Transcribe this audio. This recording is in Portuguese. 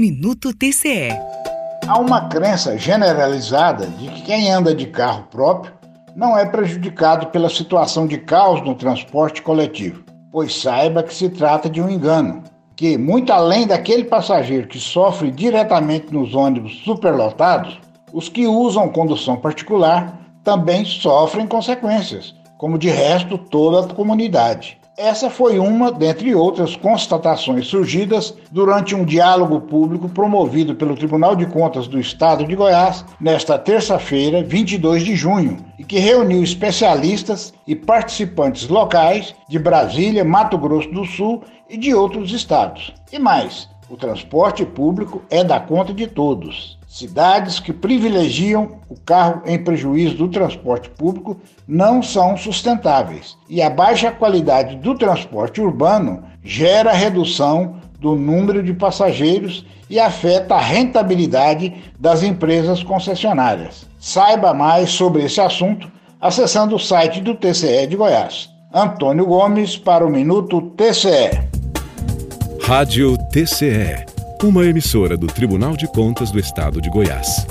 Minuto TCE. Há uma crença generalizada de que quem anda de carro próprio não é prejudicado pela situação de caos no transporte coletivo, pois saiba que se trata de um engano, que, muito além daquele passageiro que sofre diretamente nos ônibus superlotados, os que usam condução particular também sofrem consequências, como de resto toda a comunidade. Essa foi uma, dentre outras constatações surgidas durante um diálogo público promovido pelo Tribunal de Contas do Estado de Goiás nesta terça-feira, 22 de junho, e que reuniu especialistas e participantes locais de Brasília, Mato Grosso do Sul e de outros estados. E mais, o transporte público é da conta de todos. Cidades que privilegiam o carro em prejuízo do transporte público não são sustentáveis. E a baixa qualidade do transporte urbano gera redução do número de passageiros e afeta a rentabilidade das empresas concessionárias. Saiba mais sobre esse assunto acessando o site do TCE de Goiás. Antônio Gomes para o Minuto TCE. Rádio TCE uma emissora do Tribunal de Contas do Estado de Goiás.